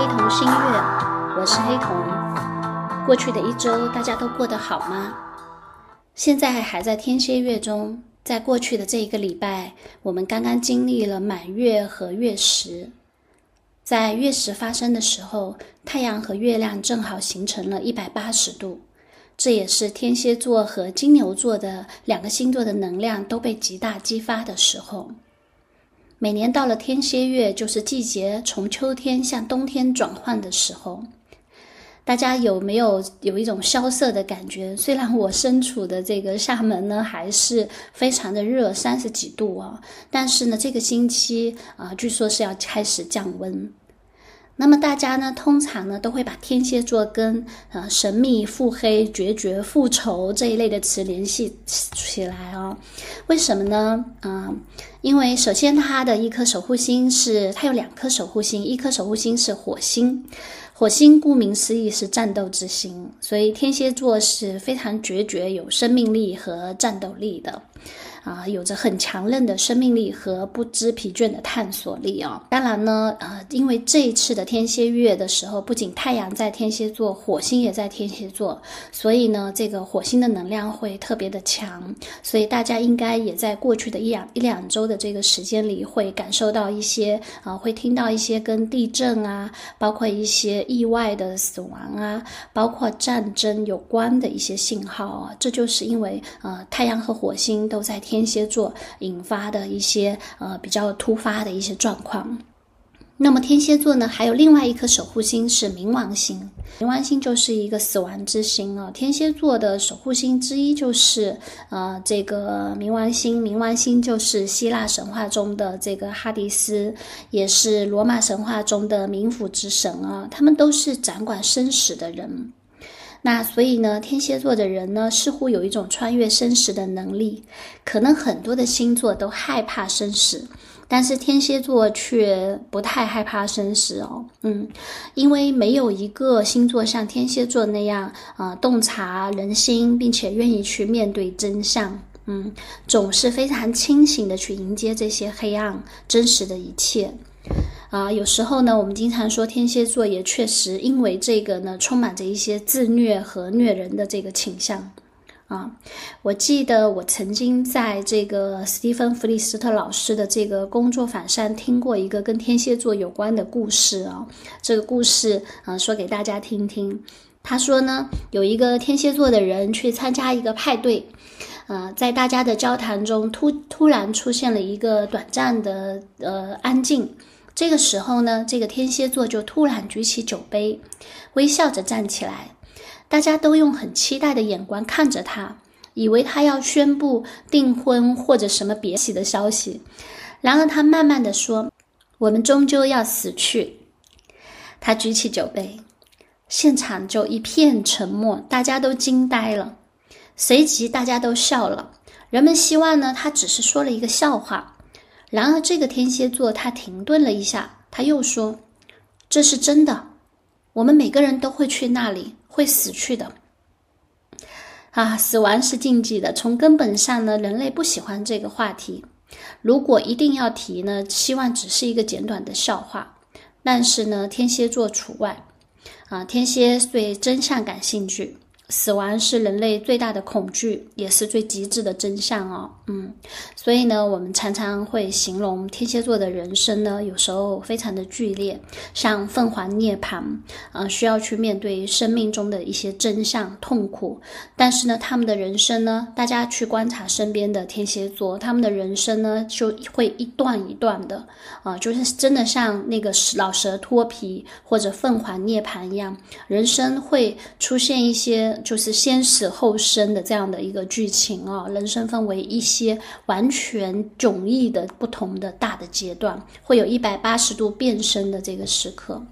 黑瞳星月，我是黑瞳。过去的一周，大家都过得好吗？现在还在天蝎月中，在过去的这一个礼拜，我们刚刚经历了满月和月食。在月食发生的时候，太阳和月亮正好形成了一百八十度，这也是天蝎座和金牛座的两个星座的能量都被极大激发的时候。每年到了天蝎月，就是季节从秋天向冬天转换的时候。大家有没有有一种萧瑟的感觉？虽然我身处的这个厦门呢，还是非常的热，三十几度啊，但是呢，这个星期啊，据说是要开始降温。那么大家呢，通常呢都会把天蝎座跟呃神秘、腹黑、决绝、复仇这一类的词联系起来哦？为什么呢？啊，因为首先它的一颗守护星是它有两颗守护星，一颗守护星是火星，火星顾名思义是战斗之星，所以天蝎座是非常决绝、有生命力和战斗力的。啊，有着很强韧的生命力和不知疲倦的探索力啊！当然呢，呃，因为这一次的天蝎月的时候，不仅太阳在天蝎座，火星也在天蝎座，所以呢，这个火星的能量会特别的强，所以大家应该也在过去的一两一两周的这个时间里，会感受到一些啊，会听到一些跟地震啊，包括一些意外的死亡啊，包括战争有关的一些信号啊，这就是因为呃，太阳和火星都在。天天蝎座引发的一些呃比较突发的一些状况。那么天蝎座呢，还有另外一颗守护星是冥王星。冥王星就是一个死亡之星啊。天蝎座的守护星之一就是呃这个冥王星。冥王星就是希腊神话中的这个哈迪斯，也是罗马神话中的冥府之神啊。他们都是掌管生死的人。那所以呢，天蝎座的人呢，似乎有一种穿越生死的能力。可能很多的星座都害怕生死，但是天蝎座却不太害怕生死哦。嗯，因为没有一个星座像天蝎座那样啊，洞察人心，并且愿意去面对真相。嗯，总是非常清醒的去迎接这些黑暗真实的一切。啊，有时候呢，我们经常说天蝎座也确实因为这个呢，充满着一些自虐和虐人的这个倾向。啊，我记得我曾经在这个斯蒂芬·弗里斯特老师的这个工作坊上听过一个跟天蝎座有关的故事啊。这个故事啊，说给大家听听。他说呢，有一个天蝎座的人去参加一个派对，呃，在大家的交谈中突突然出现了一个短暂的呃安静。这个时候呢，这个天蝎座就突然举起酒杯，微笑着站起来。大家都用很期待的眼光看着他，以为他要宣布订婚或者什么别喜的消息。然而他慢慢的说：“我们终究要死去。”他举起酒杯，现场就一片沉默，大家都惊呆了。随即大家都笑了，人们希望呢，他只是说了一个笑话。然而，这个天蝎座他停顿了一下，他又说：“这是真的，我们每个人都会去那里，会死去的。啊，死亡是禁忌的。从根本上呢，人类不喜欢这个话题。如果一定要提呢，希望只是一个简短的笑话。但是呢，天蝎座除外。啊，天蝎对真相感兴趣。”死亡是人类最大的恐惧，也是最极致的真相哦。嗯，所以呢，我们常常会形容天蝎座的人生呢，有时候非常的剧烈，像凤凰涅槃，啊，需要去面对生命中的一些真相、痛苦。但是呢，他们的人生呢，大家去观察身边的天蝎座，他们的人生呢，就会一段一段的，啊，就是真的像那个老蛇脱皮或者凤凰涅槃一样，人生会出现一些。就是先死后生的这样的一个剧情啊，人生分为一些完全迥异的不同的大的阶段，会有一百八十度变身的这个时刻。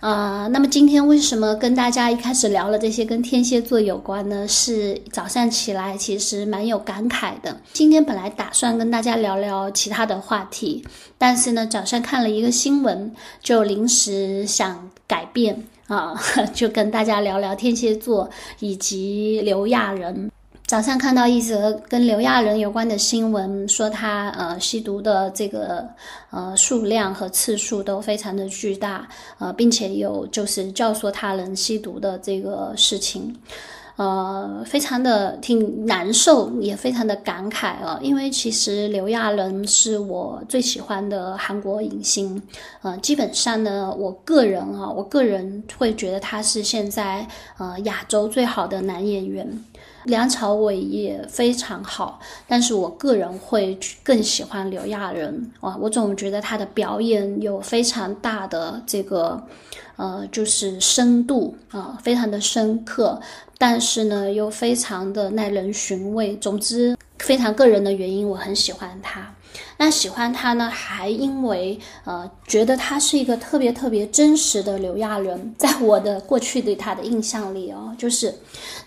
啊，那么今天为什么跟大家一开始聊了这些跟天蝎座有关呢？是早上起来其实蛮有感慨的。今天本来打算跟大家聊聊其他的话题，但是呢，早上看了一个新闻，就临时想改变啊，就跟大家聊聊天蝎座以及刘亚仁。早上看到一则跟刘亚仁有关的新闻，说他呃吸毒的这个呃数量和次数都非常的巨大，呃，并且有就是教唆他人吸毒的这个事情。呃，非常的挺难受，也非常的感慨啊，因为其实刘亚仁是我最喜欢的韩国影星，呃，基本上呢，我个人啊，我个人会觉得他是现在呃亚洲最好的男演员。梁朝伟也非常好，但是我个人会更喜欢刘亚仁啊，我总觉得他的表演有非常大的这个，呃，就是深度啊，非常的深刻，但是呢又非常的耐人寻味。总之，非常个人的原因，我很喜欢他。那喜欢他呢，还因为呃，觉得他是一个特别特别真实的刘亚仁，在我的过去对他的印象里哦，就是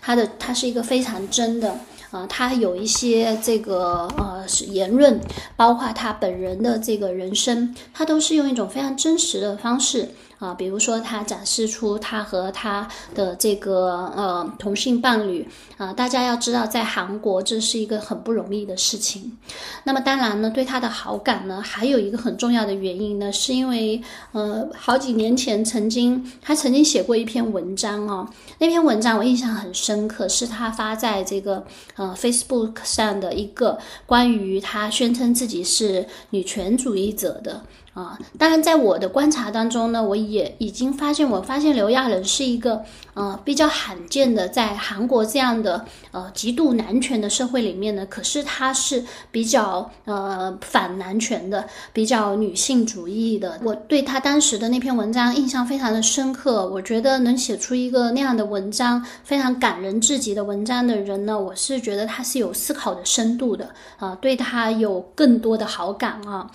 他的他是一个非常真的啊，他有一些这个呃言论，包括他本人的这个人生，他都是用一种非常真实的方式。啊，比如说他展示出他和他的这个呃同性伴侣啊，大家要知道，在韩国这是一个很不容易的事情。那么当然呢，对他的好感呢，还有一个很重要的原因呢，是因为呃好几年前曾经他曾经写过一篇文章哦，那篇文章我印象很深刻，是他发在这个呃 Facebook 上的一个关于他宣称自己是女权主义者的。啊，当然，在我的观察当中呢，我也已经发现，我发现刘亚仁是一个呃比较罕见的，在韩国这样的呃极度男权的社会里面呢，可是他是比较呃反男权的，比较女性主义的。我对他当时的那篇文章印象非常的深刻，我觉得能写出一个那样的文章，非常感人至极的文章的人呢，我是觉得他是有思考的深度的啊，对他有更多的好感啊。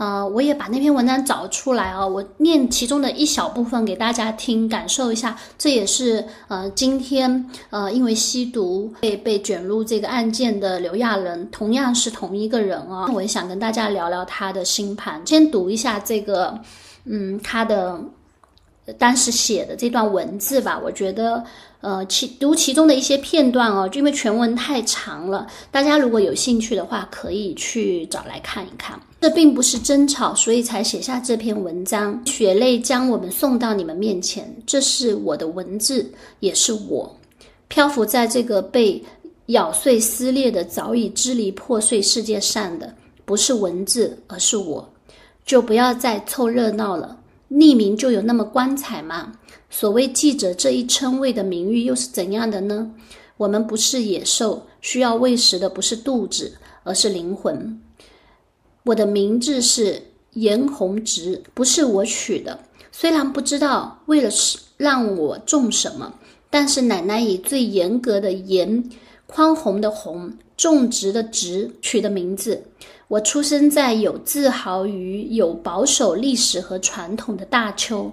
呃，我也把那篇文章找出来啊，我念其中的一小部分给大家听，感受一下。这也是呃，今天呃，因为吸毒被被卷入这个案件的刘亚仁，同样是同一个人啊。我也想跟大家聊聊他的星盘。先读一下这个，嗯，他的当时写的这段文字吧，我觉得。呃，其读其中的一些片段哦，就因为全文太长了，大家如果有兴趣的话，可以去找来看一看。这并不是争吵，所以才写下这篇文章。血泪将我们送到你们面前，这是我的文字，也是我漂浮在这个被咬碎撕裂的早已支离破碎世界上的，不是文字，而是我。就不要再凑热闹了，匿名就有那么光彩吗？所谓记者这一称谓的名誉又是怎样的呢？我们不是野兽，需要喂食的不是肚子，而是灵魂。我的名字是严宏直，不是我取的。虽然不知道为了让我种什么，但是奶奶以最严格的严、宽宏的宏、种植的植取的名字。我出生在有自豪于有保守历史和传统的大邱。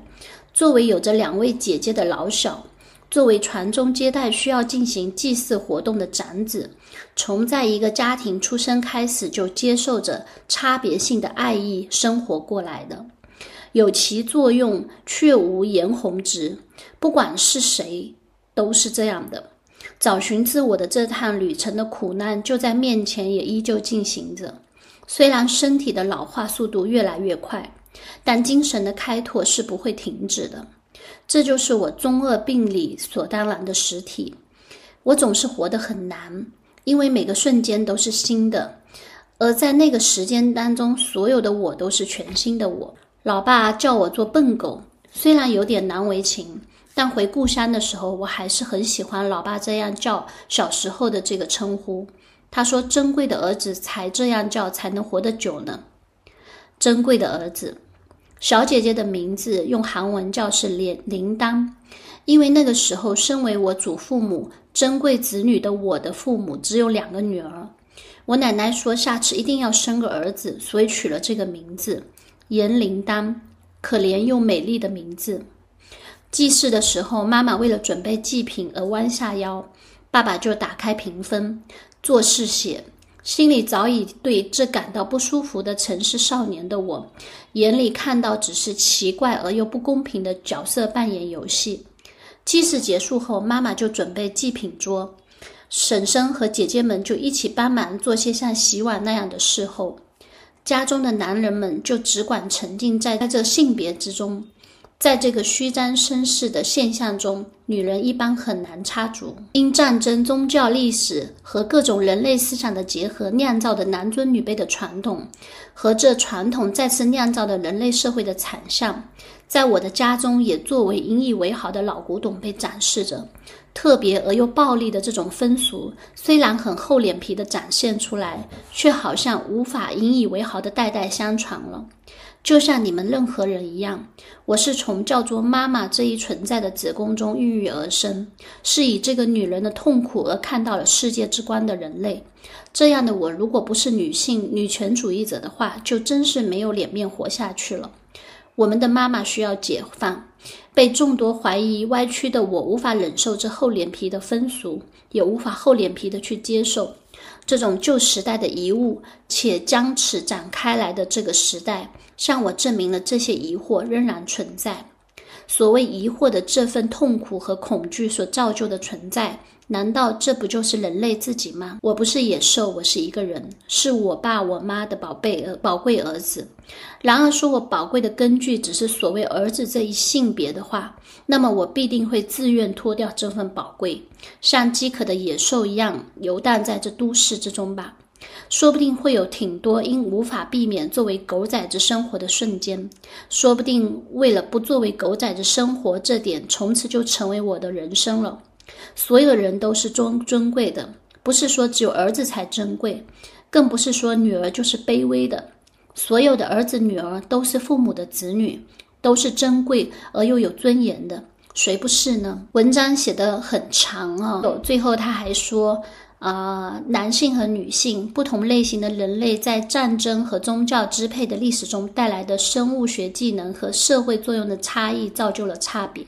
作为有着两位姐姐的老小，作为传宗接代需要进行祭祀活动的长子，从在一个家庭出生开始就接受着差别性的爱意生活过来的，有其作用却无颜红值。不管是谁，都是这样的。找寻自我的这趟旅程的苦难就在面前，也依旧进行着。虽然身体的老化速度越来越快。但精神的开拓是不会停止的，这就是我中二病里所当然的实体。我总是活得很难，因为每个瞬间都是新的，而在那个时间当中，所有的我都是全新的我。老爸叫我做笨狗，虽然有点难为情，但回故乡的时候，我还是很喜欢老爸这样叫小时候的这个称呼。他说：“珍贵的儿子才这样叫，才能活得久呢。”珍贵的儿子，小姐姐的名字用韩文叫是铃铃铛，因为那个时候，身为我祖父母珍贵子女的我的父母只有两个女儿。我奶奶说下次一定要生个儿子，所以取了这个名字严铃铛，可怜又美丽的名字。祭祀的时候，妈妈为了准备祭品而弯下腰，爸爸就打开屏风做事写。心里早已对这感到不舒服的城市少年的我，眼里看到只是奇怪而又不公平的角色扮演游戏。祭祀结束后，妈妈就准备祭品桌。婶婶和姐姐们就一起帮忙做些像洗碗那样的事后，家中的男人们就只管沉浸在在这性别之中。在这个虚张声势的现象中，女人一般很难插足。因战争、宗教、历史和各种人类思想的结合酿造的男尊女卑的传统，和这传统再次酿造的人类社会的惨象，在我的家中也作为引以为豪的老古董被展示着。特别而又暴力的这种风俗，虽然很厚脸皮的展现出来，却好像无法引以为豪的代代相传了。就像你们任何人一样，我是从叫做妈妈这一存在的子宫中孕育而生，是以这个女人的痛苦而看到了世界之光的人类。这样的我，如果不是女性女权主义者的话，就真是没有脸面活下去了。我们的妈妈需要解放，被众多怀疑歪曲的我无法忍受这厚脸皮的风俗，也无法厚脸皮的去接受。这种旧时代的遗物，且将此展开来的这个时代，向我证明了这些疑惑仍然存在。所谓疑惑的这份痛苦和恐惧所造就的存在。难道这不就是人类自己吗？我不是野兽，我是一个人，是我爸我妈的宝贝儿宝贵儿子。然而，说我宝贵的根据只是所谓儿子这一性别的话，那么我必定会自愿脱掉这份宝贵，像饥渴的野兽一样游荡在这都市之中吧。说不定会有挺多因无法避免作为狗崽子生活的瞬间，说不定为了不作为狗崽子生活这点，从此就成为我的人生了。所有人都是尊尊贵的，不是说只有儿子才珍贵，更不是说女儿就是卑微的。所有的儿子女儿都是父母的子女，都是珍贵而又有尊严的，谁不是呢？文章写得很长啊，最后他还说，啊，男性和女性不同类型的人类在战争和宗教支配的历史中带来的生物学技能和社会作用的差异，造就了差别。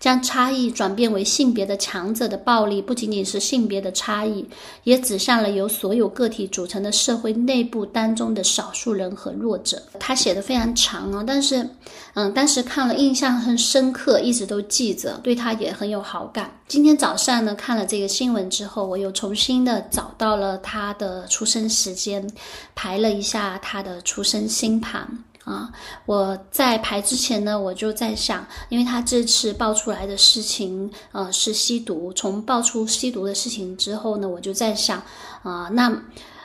将差异转变为性别的强者的暴力，不仅仅是性别的差异，也指向了由所有个体组成的社会内部当中的少数人和弱者。他写的非常长啊，但是，嗯，当时看了印象很深刻，一直都记着，对他也很有好感。今天早上呢，看了这个新闻之后，我又重新的找到了他的出生时间，排了一下他的出生星盘。啊，我在排之前呢，我就在想，因为他这次爆出来的事情，呃，是吸毒。从爆出吸毒的事情之后呢，我就在想，啊，那。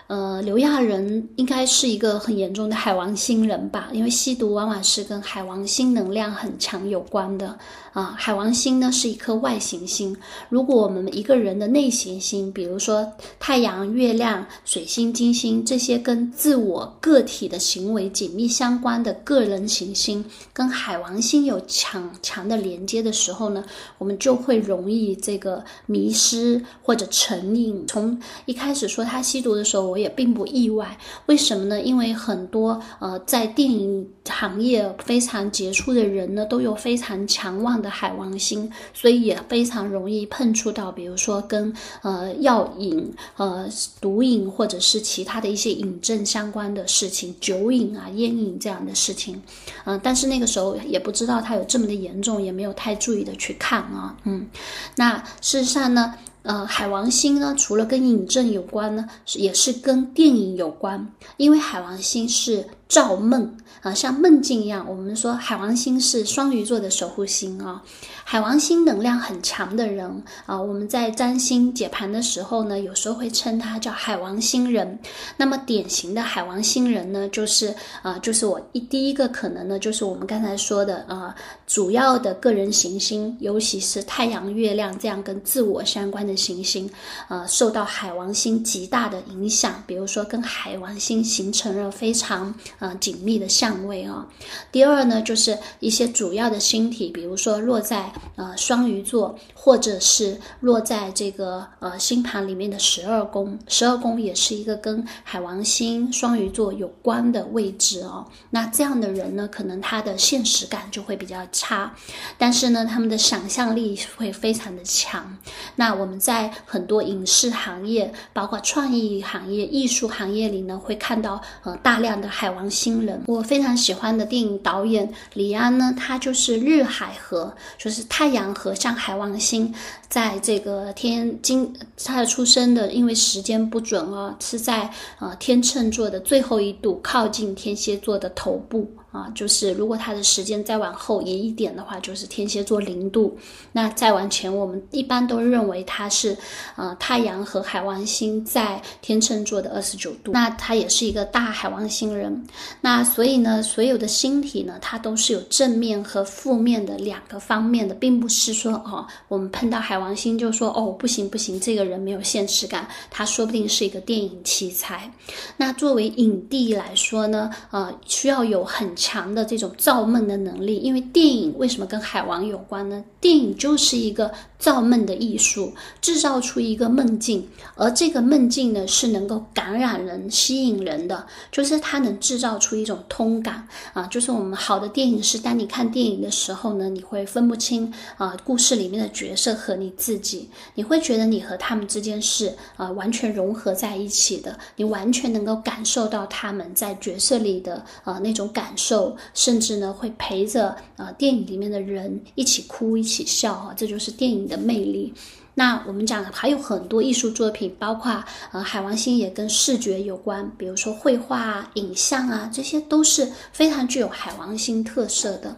呃，刘亚仁应该是一个很严重的海王星人吧？因为吸毒往往是跟海王星能量很强有关的啊。海王星呢是一颗外行星，如果我们一个人的内行星，比如说太阳、月亮、水星、金星这些跟自我个体的行为紧密相关的个人行星，跟海王星有强强的连接的时候呢，我们就会容易这个迷失或者成瘾。从一开始说他吸毒的时候。我也并不意外，为什么呢？因为很多呃，在电影行业非常杰出的人呢，都有非常强旺的海王星，所以也非常容易碰触到，比如说跟呃药瘾、呃毒瘾或者是其他的一些瘾症相关的事情，酒瘾啊、烟瘾这样的事情。嗯，但是那个时候也不知道它有这么的严重，也没有太注意的去看啊。嗯，那事实上呢？呃，海王星呢，除了跟引证有关呢，也是跟电影有关，因为海王星是造梦啊，像梦境一样。我们说海王星是双鱼座的守护星啊。海王星能量很强的人啊，我们在占星解盘的时候呢，有时候会称他叫海王星人。那么典型的海王星人呢，就是啊，就是我一第一个可能呢，就是我们刚才说的啊，主要的个人行星，尤其是太阳、月亮这样跟自我相关的行星，呃，受到海王星极大的影响。比如说跟海王星形成了非常呃紧密的相位啊。第二呢，就是一些主要的星体，比如说落在呃，双鱼座，或者是落在这个呃星盘里面的十二宫，十二宫也是一个跟海王星、双鱼座有关的位置哦。那这样的人呢，可能他的现实感就会比较差，但是呢，他们的想象力会非常的强。那我们在很多影视行业，包括创意行业、艺术行业里呢，会看到呃大量的海王新人。我非常喜欢的电影导演李安呢，他就是日海和，就是太阳和像海王星，在这个天今他的出生的，因为时间不准啊，是在呃天秤座的最后一度，靠近天蝎座的头部。啊，就是如果它的时间再往后移一点的话，就是天蝎座零度。那再往前，我们一般都认为它是，呃，太阳和海王星在天秤座的二十九度。那它也是一个大海王星人。那所以呢，所有的星体呢，它都是有正面和负面的两个方面的，并不是说哦，我们碰到海王王星就说哦，不行不行，这个人没有现实感，他说不定是一个电影奇才。那作为影帝来说呢，呃，需要有很。强的这种造梦的能力，因为电影为什么跟海王有关呢？电影就是一个造梦的艺术，制造出一个梦境，而这个梦境呢是能够感染人、吸引人的，就是它能制造出一种通感啊。就是我们好的电影是，当你看电影的时候呢，你会分不清啊故事里面的角色和你自己，你会觉得你和他们之间是啊完全融合在一起的，你完全能够感受到他们在角色里的啊那种感受。甚至呢，会陪着啊电影里面的人一起哭一起笑啊，这就是电影的魅力。那我们讲还有很多艺术作品，包括呃海王星也跟视觉有关，比如说绘画啊、影像啊，这些都是非常具有海王星特色的。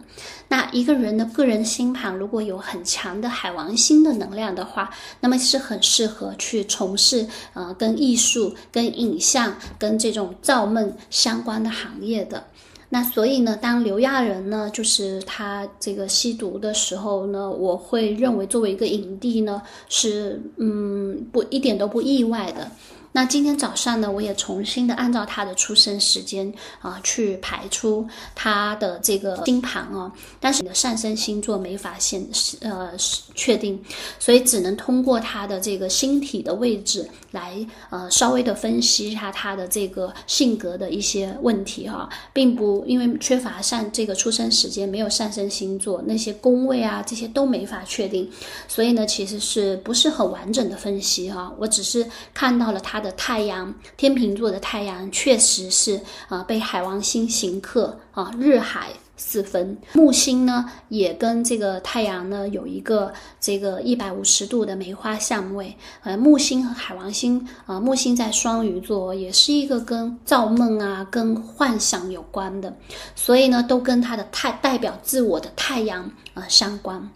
那一个人的个人星盘如果有很强的海王星的能量的话，那么是很适合去从事呃跟艺术、跟影像、跟这种造梦相关的行业的。那所以呢，当刘亚仁呢，就是他这个吸毒的时候呢，我会认为作为一个影帝呢，是嗯不一点都不意外的。那今天早上呢，我也重新的按照他的出生时间啊去排出他的这个星盘啊，但是你的上升星座没法显示呃确定，所以只能通过他的这个星体的位置来呃稍微的分析一下他的这个性格的一些问题哈，并不因为缺乏上这个出生时间没有上升星座那些宫位啊这些都没法确定，所以呢其实是不是很完整的分析哈，我只是看到了他的。的太阳，天秤座的太阳确实是啊，被海王星刑克啊，日海四分。木星呢，也跟这个太阳呢有一个这个一百五十度的梅花相位。呃，木星和海王星啊，木星在双鱼座，也是一个跟造梦啊、跟幻想有关的，所以呢，都跟它的太代表自我的太阳啊相关。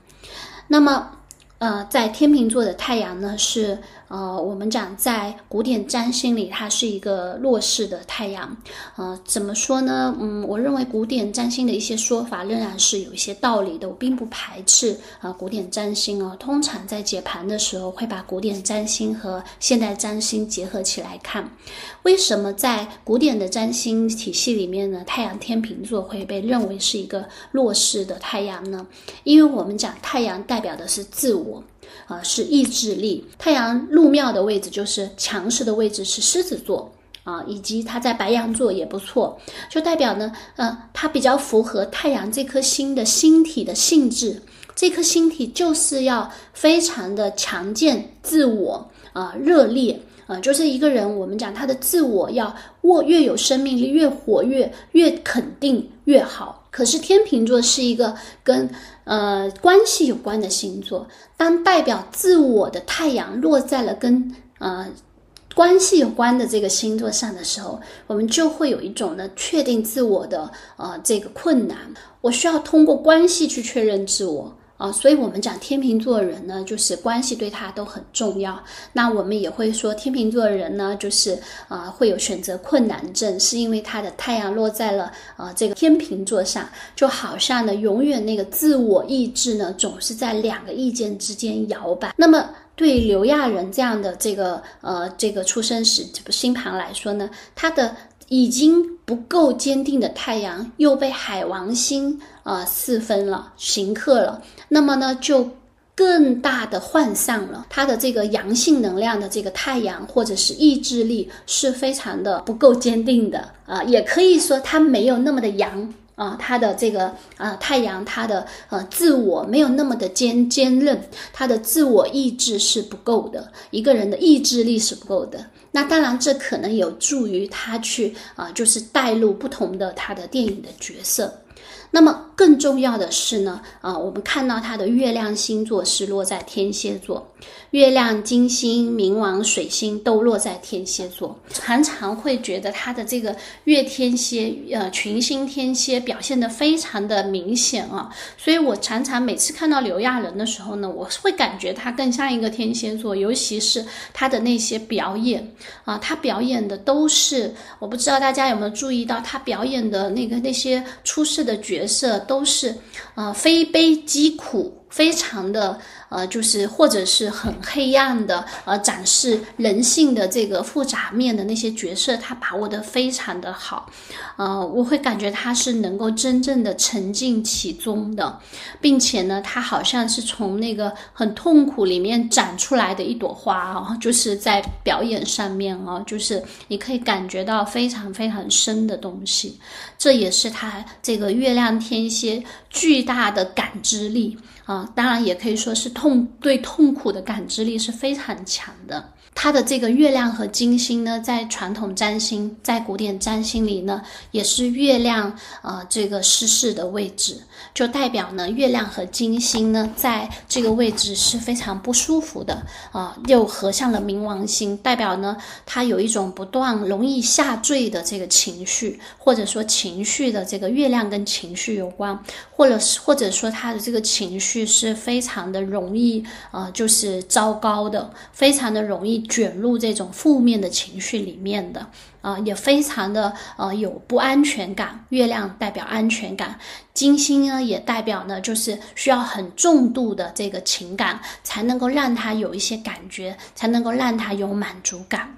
那么，呃，在天秤座的太阳呢是。呃，我们讲在古典占星里，它是一个弱势的太阳。呃，怎么说呢？嗯，我认为古典占星的一些说法仍然是有一些道理的。我并不排斥啊，古典占星啊。通常在解盘的时候，会把古典占星和现代占星结合起来看。为什么在古典的占星体系里面呢？太阳天秤座会被认为是一个弱势的太阳呢？因为我们讲太阳代表的是自我。啊，是意志力。太阳入庙的位置就是强势的位置，是狮子座啊，以及它在白羊座也不错，就代表呢，呃，它比较符合太阳这颗星的星体的性质。这颗星体就是要非常的强健、自我啊、热烈啊，就是一个人，我们讲他的自我要握越有生命力、越活跃、越肯定越好。可是天秤座是一个跟呃关系有关的星座，当代表自我的太阳落在了跟呃关系有关的这个星座上的时候，我们就会有一种呢确定自我的呃这个困难，我需要通过关系去确认自我。啊，所以我们讲天秤座人呢，就是关系对他都很重要。那我们也会说天秤座人呢，就是啊会有选择困难症，是因为他的太阳落在了啊这个天秤座上，就好像呢永远那个自我意志呢总是在两个意见之间摇摆。那么对刘亚仁这样的这个呃这个出生时这个星盘来说呢，他的。已经不够坚定的太阳又被海王星啊四分了，刑克了，那么呢就更大的涣散了。它的这个阳性能量的这个太阳或者是意志力是非常的不够坚定的啊，也可以说它没有那么的阳。啊，他的这个啊太阳，他的呃自我没有那么的坚坚韧，他的自我意志是不够的，一个人的意志力是不够的。那当然，这可能有助于他去啊，就是带入不同的他的电影的角色。那么更重要的是呢，啊，我们看到他的月亮星座是落在天蝎座，月亮、金星、冥王、水星都落在天蝎座，常常会觉得他的这个月天蝎，呃，群星天蝎表现的非常的明显啊。所以我常常每次看到刘亚仁的时候呢，我会感觉他更像一个天蝎座，尤其是他的那些表演啊，他表演的都是，我不知道大家有没有注意到他表演的那个那些出世的角。角色都是，呃，非悲即苦，非常的。呃，就是或者是很黑暗的，呃，展示人性的这个复杂面的那些角色，他把握的非常的好，呃，我会感觉他是能够真正的沉浸其中的，并且呢，他好像是从那个很痛苦里面长出来的一朵花啊，就是在表演上面啊，就是你可以感觉到非常非常深的东西，这也是他这个月亮天蝎巨大的感知力。啊，当然也可以说是痛对痛苦的感知力是非常强的。它的这个月亮和金星呢，在传统占星，在古典占星里呢，也是月亮呃这个失事的位置，就代表呢月亮和金星呢在这个位置是非常不舒服的啊，又合向了冥王星，代表呢它有一种不断容易下坠的这个情绪，或者说情绪的这个月亮跟情绪有关，或者是或者说他的这个情绪是非常的容易啊，就是糟糕的，非常的容易。卷入这种负面的情绪里面的啊，也非常的呃有不安全感。月亮代表安全感，金星呢也代表呢，就是需要很重度的这个情感，才能够让他有一些感觉，才能够让他有满足感。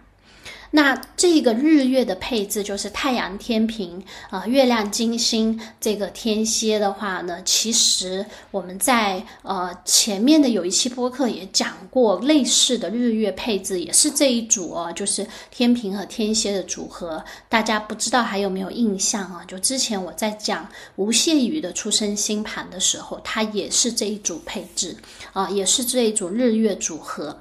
那这个日月的配置就是太阳天平啊，月亮金星这个天蝎的话呢，其实我们在呃前面的有一期播客也讲过类似的日月配置，也是这一组哦，就是天平和天蝎的组合。大家不知道还有没有印象啊？就之前我在讲吴谢宇的出生星盘的时候，它也是这一组配置啊，也是这一组日月组合。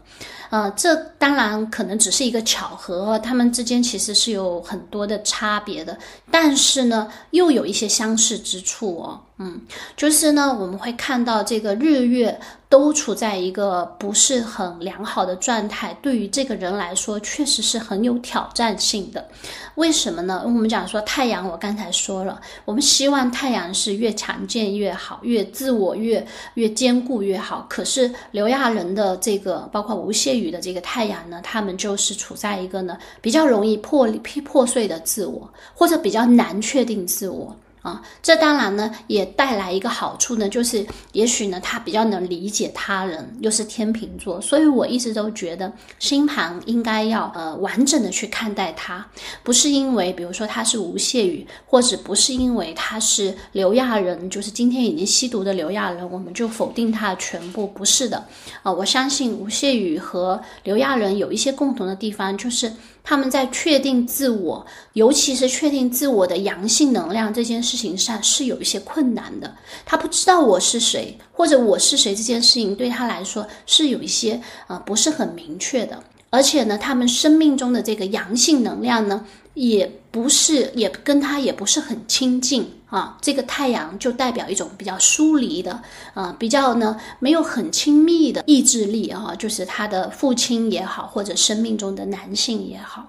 呃，这当然可能只是一个巧合，他们之间其实是有很多的差别的，但是呢，又有一些相似之处哦。嗯，就是呢，我们会看到这个日月都处在一个不是很良好的状态，对于这个人来说，确实是很有挑战性的。为什么呢？我们讲说太阳，我刚才说了，我们希望太阳是越强健越好，越自我越越坚固越好。可是刘亚仁的这个，包括吴谢宇的这个太阳呢，他们就是处在一个呢比较容易破破碎的自我，或者比较难确定自我。啊，这当然呢也带来一个好处呢，就是也许呢他比较能理解他人，又是天秤座，所以我一直都觉得星盘应该要呃完整的去看待他，不是因为比如说他是吴谢宇，或者不是因为他是刘亚仁，就是今天已经吸毒的刘亚仁，我们就否定他的全部，不是的啊，我相信吴谢宇和刘亚仁有一些共同的地方，就是。他们在确定自我，尤其是确定自我的阳性能量这件事情上是有一些困难的。他不知道我是谁，或者我是谁这件事情对他来说是有一些呃不是很明确的。而且呢，他们生命中的这个阳性能量呢。也不是，也跟他也不是很亲近啊。这个太阳就代表一种比较疏离的，啊，比较呢没有很亲密的意志力啊，就是他的父亲也好，或者生命中的男性也好。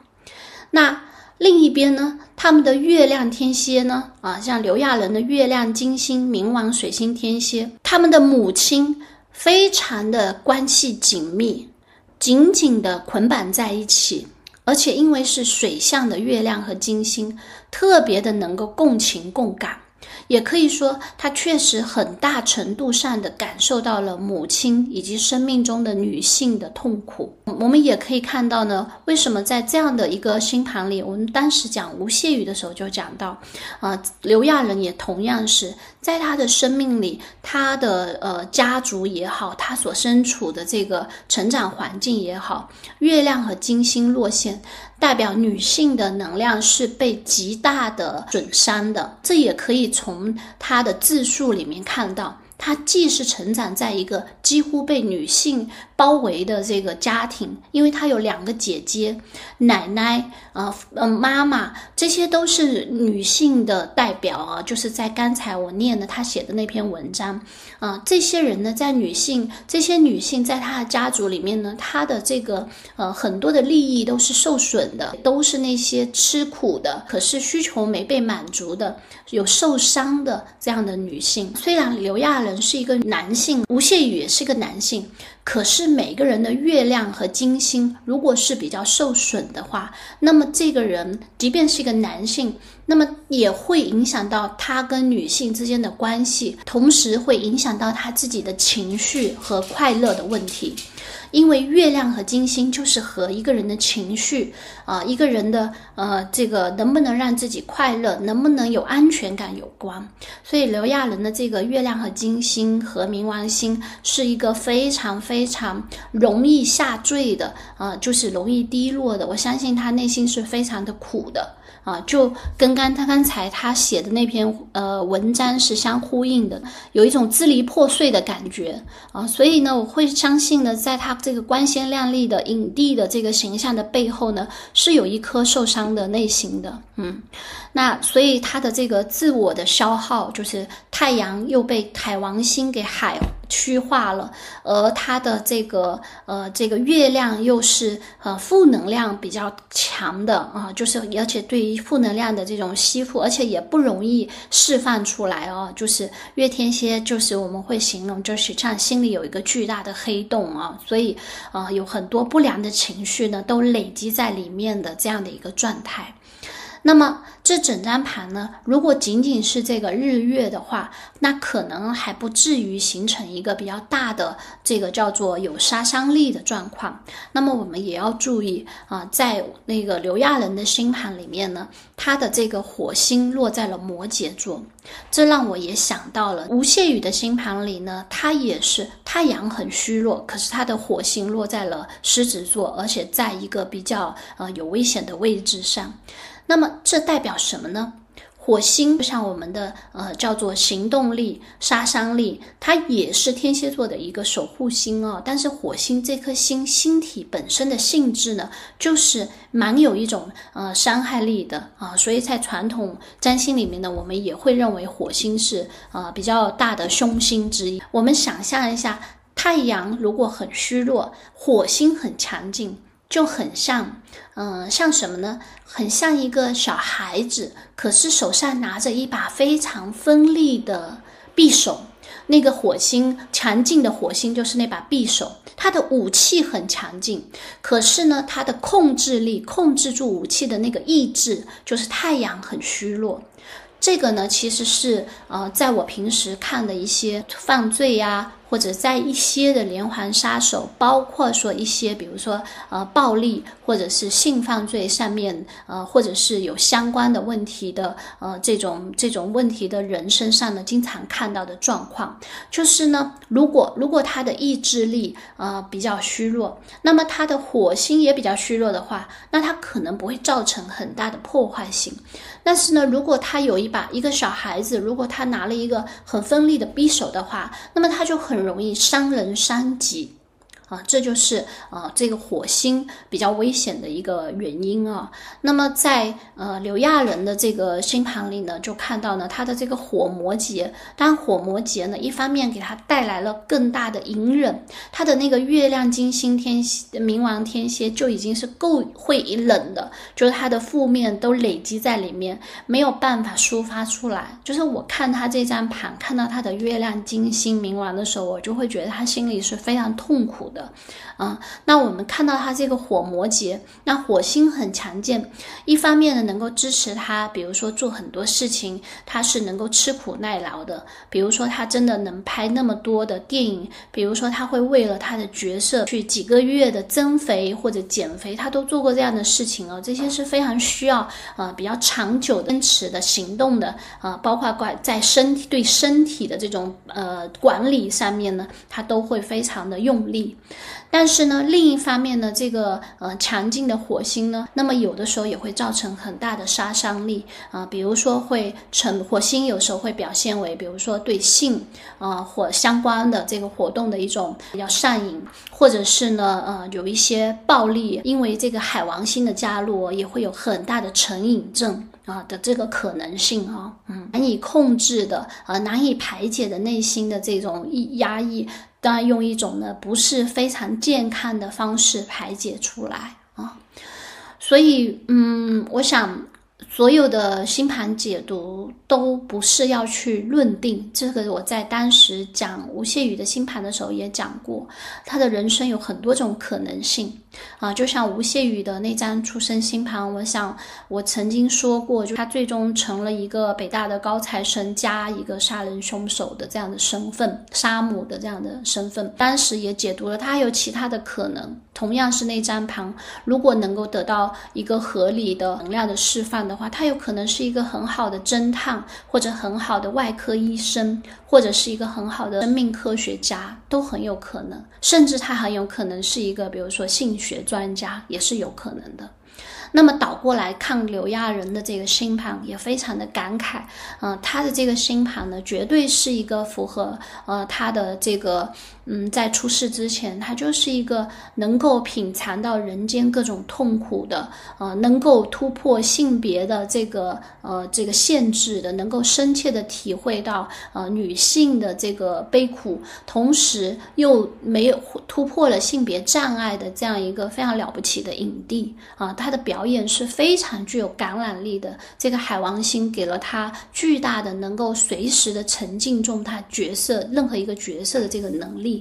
那另一边呢，他们的月亮天蝎呢，啊，像刘亚仁的月亮金星、冥王、水星天蝎，他们的母亲非常的关系紧密，紧紧的捆绑在一起。而且因为是水象的月亮和金星，特别的能够共情共感，也可以说他确实很大程度上的感受到了母亲以及生命中的女性的痛苦。我们也可以看到呢，为什么在这样的一个星盘里，我们当时讲吴谢宇的时候就讲到，啊，刘亚仁也同样是在他的生命里，他的呃家族也好，他所身处的这个成长环境也好，月亮和金星落陷，代表女性的能量是被极大的损伤的。这也可以从他的自述里面看到。他既是成长在一个几乎被女性包围的这个家庭，因为她有两个姐姐、奶奶啊、嗯妈妈，这些都是女性的代表啊。就是在刚才我念的他写的那篇文章啊，这些人呢，在女性这些女性在她的家族里面呢，她的这个呃很多的利益都是受损的，都是那些吃苦的，可是需求没被满足的，有受伤的这样的女性。虽然刘亚仁。是一个男性，吴谢宇也是个男性。可是每个人的月亮和金星如果是比较受损的话，那么这个人即便是一个男性，那么也会影响到他跟女性之间的关系，同时会影响到他自己的情绪和快乐的问题。因为月亮和金星就是和一个人的情绪啊，一个人的呃这个能不能让自己快乐，能不能有安全感有关。所以刘亚仁的这个月亮和金星和冥王星是一个非常非常容易下坠的啊，就是容易低落的。我相信他内心是非常的苦的。啊，就跟刚他刚才他写的那篇呃文章是相呼应的，有一种支离破碎的感觉啊，所以呢，我会相信呢，在他这个光鲜亮丽的影帝的这个形象的背后呢，是有一颗受伤的内心的，嗯，那所以他的这个自我的消耗，就是太阳又被海王星给海。虚化了，而他的这个呃，这个月亮又是呃负能量比较强的啊，就是而且对于负能量的这种吸附，而且也不容易释放出来哦。就是月天蝎，就是我们会形容，就是像心里有一个巨大的黑洞啊，所以啊，有很多不良的情绪呢，都累积在里面的这样的一个状态。那么这整张盘呢，如果仅仅是这个日月的话，那可能还不至于形成一个比较大的这个叫做有杀伤力的状况。那么我们也要注意啊，在那个刘亚仁的星盘里面呢，他的这个火星落在了摩羯座，这让我也想到了吴谢宇的星盘里呢，他也是太阳很虚弱，可是他的火星落在了狮子座，而且在一个比较呃有危险的位置上。那么这代表什么呢？火星就像我们的呃叫做行动力、杀伤力，它也是天蝎座的一个守护星哦。但是火星这颗星星体本身的性质呢，就是蛮有一种呃伤害力的啊。所以在传统占星里面呢，我们也会认为火星是呃比较大的凶星之一。我们想象一下，太阳如果很虚弱，火星很强劲。就很像，嗯，像什么呢？很像一个小孩子，可是手上拿着一把非常锋利的匕首。那个火星强劲的火星就是那把匕首，它的武器很强劲，可是呢，它的控制力、控制住武器的那个意志，就是太阳很虚弱。这个呢，其实是呃，在我平时看的一些犯罪呀。或者在一些的连环杀手，包括说一些，比如说呃暴力或者是性犯罪上面，呃或者是有相关的问题的，呃这种这种问题的人身上呢，经常看到的状况，就是呢，如果如果他的意志力呃比较虚弱，那么他的火星也比较虚弱的话，那他可能不会造成很大的破坏性。但是呢，如果他有一把一个小孩子，如果他拿了一个很锋利的匕首的话，那么他就很容易伤人伤己。啊，这就是呃这个火星比较危险的一个原因啊。那么在呃刘亚仁的这个星盘里呢，就看到呢他的这个火摩羯，当火摩羯呢一方面给他带来了更大的隐忍，他的那个月亮金星天蝎冥王天蝎就已经是够会冷的，就是他的负面都累积在里面，没有办法抒发出来。就是我看他这张盘，看到他的月亮金星冥王的时候，我就会觉得他心里是非常痛苦的。的，啊，那我们看到他这个火摩羯，那火星很强健，一方面呢能够支持他，比如说做很多事情，他是能够吃苦耐劳的，比如说他真的能拍那么多的电影，比如说他会为了他的角色去几个月的增肥或者减肥，他都做过这样的事情哦，这些是非常需要呃比较长久坚持的行动的啊，包括管在身体对身体的这种呃管理上面呢，他都会非常的用力。但是呢，另一方面呢，这个呃强劲的火星呢，那么有的时候也会造成很大的杀伤力啊，比如说会成火星有时候会表现为，比如说对性啊或相关的这个活动的一种比较上瘾，或者是呢呃有一些暴力，因为这个海王星的加入也会有很大的成瘾症啊的这个可能性啊，嗯，难以控制的呃难以排解的内心的这种压抑。当然，用一种呢不是非常健康的方式排解出来啊，所以，嗯，我想。所有的星盘解读都不是要去论定，这个我在当时讲吴谢宇的星盘的时候也讲过，他的人生有很多种可能性啊，就像吴谢宇的那张出生星盘，我想我曾经说过，就他最终成了一个北大的高材生加一个杀人凶手的这样的身份，杀母的这样的身份，当时也解读了他还有其他的可能，同样是那张盘，如果能够得到一个合理的能量的释放的话。他有可能是一个很好的侦探，或者很好的外科医生，或者是一个很好的生命科学家，都很有可能。甚至他很有可能是一个，比如说性学专家，也是有可能的。那么倒过来看刘亚仁的这个星盘，也非常的感慨。嗯，他的这个星盘呢，绝对是一个符合呃他的这个。嗯，在出世之前，他就是一个能够品尝到人间各种痛苦的，呃，能够突破性别的这个呃这个限制的，能够深切的体会到呃女性的这个悲苦，同时又没有突破了性别障碍的这样一个非常了不起的影帝啊，他的表演是非常具有感染力的。这个海王星给了他巨大的能够随时的沉浸中他角色任何一个角色的这个能力。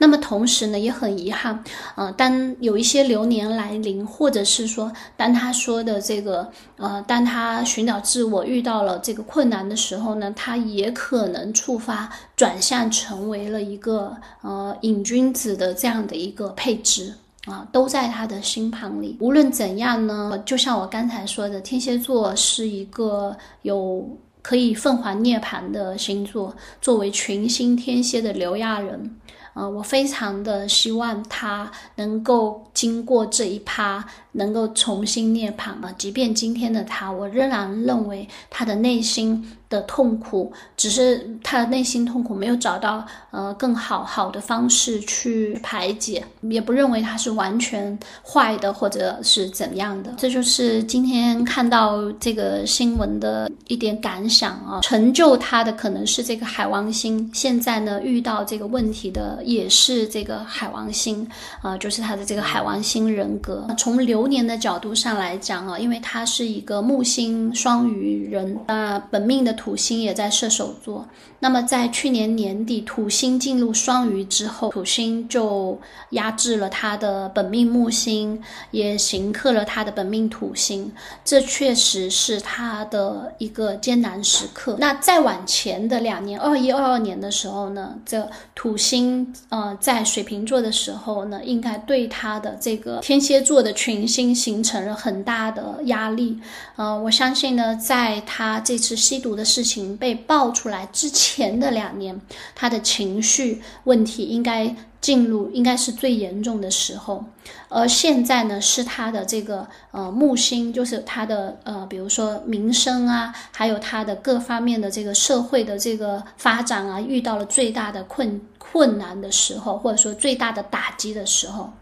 那么同时呢，也很遗憾，呃，当有一些流年来临，或者是说，当他说的这个，呃，当他寻找自我遇到了这个困难的时候呢，他也可能触发转向成为了一个呃瘾君子的这样的一个配置啊，都在他的星盘里。无论怎样呢，就像我刚才说的，天蝎座是一个有。可以凤凰涅槃的星座，作为群星天蝎的刘亚仁，啊，我非常的希望他能够经过这一趴，能够重新涅槃啊。即便今天的他，我仍然认为他的内心。的痛苦，只是他的内心痛苦没有找到呃更好好的方式去排解，也不认为他是完全坏的或者是怎样的。这就是今天看到这个新闻的一点感想啊。成就他的可能是这个海王星，现在呢遇到这个问题的也是这个海王星啊，就是他的这个海王星人格。从流年的角度上来讲啊，因为他是一个木星双鱼人，那本命的。土星也在射手座，那么在去年年底土星进入双鱼之后，土星就压制了他的本命木星，也刑克了他的本命土星，这确实是他的一个艰难时刻。那再往前的两年，二一二二年的时候呢，这土星呃在水瓶座的时候呢，应该对他的这个天蝎座的群星心形成了很大的压力。呃，我相信呢，在他这次吸毒的。事情被爆出来之前的两年，他的情绪问题应该进入，应该是最严重的时候。而现在呢，是他的这个呃木星，就是他的呃，比如说民生啊，还有他的各方面的这个社会的这个发展啊，遇到了最大的困困难的时候，或者说最大的打击的时候。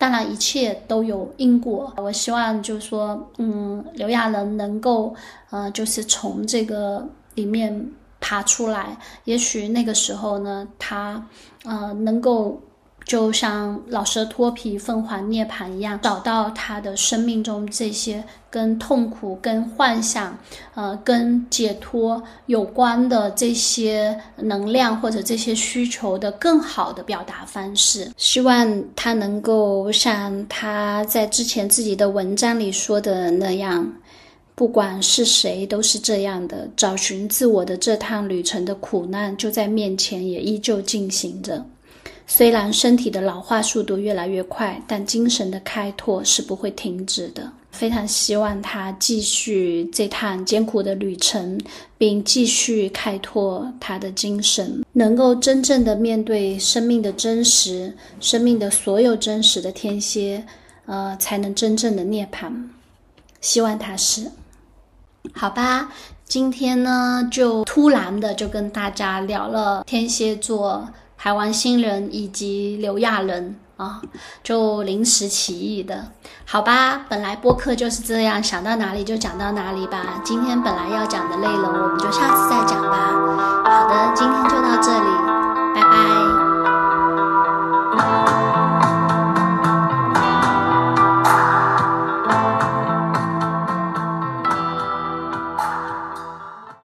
当然，一切都有因果。我希望就是说，嗯，刘亚仁能够呃，就是从这个里面爬出来。也许那个时候呢，他呃能够。就像老蛇脱皮、凤凰涅槃一样，找到他的生命中这些跟痛苦、跟幻想、呃，跟解脱有关的这些能量或者这些需求的更好的表达方式。希望他能够像他在之前自己的文章里说的那样，不管是谁都是这样的，找寻自我的这趟旅程的苦难就在面前，也依旧进行着。虽然身体的老化速度越来越快，但精神的开拓是不会停止的。非常希望他继续这趟艰苦的旅程，并继续开拓他的精神，能够真正的面对生命的真实，生命的所有真实的天蝎，呃，才能真正的涅槃。希望他是，好吧。今天呢，就突然的就跟大家聊了天蝎座。海王星人以及刘亚人啊，就临时起意的，好吧。本来播客就是这样，想到哪里就讲到哪里吧。今天本来要讲的内容，我们就下次再讲吧。好的，今天就到这里，拜拜。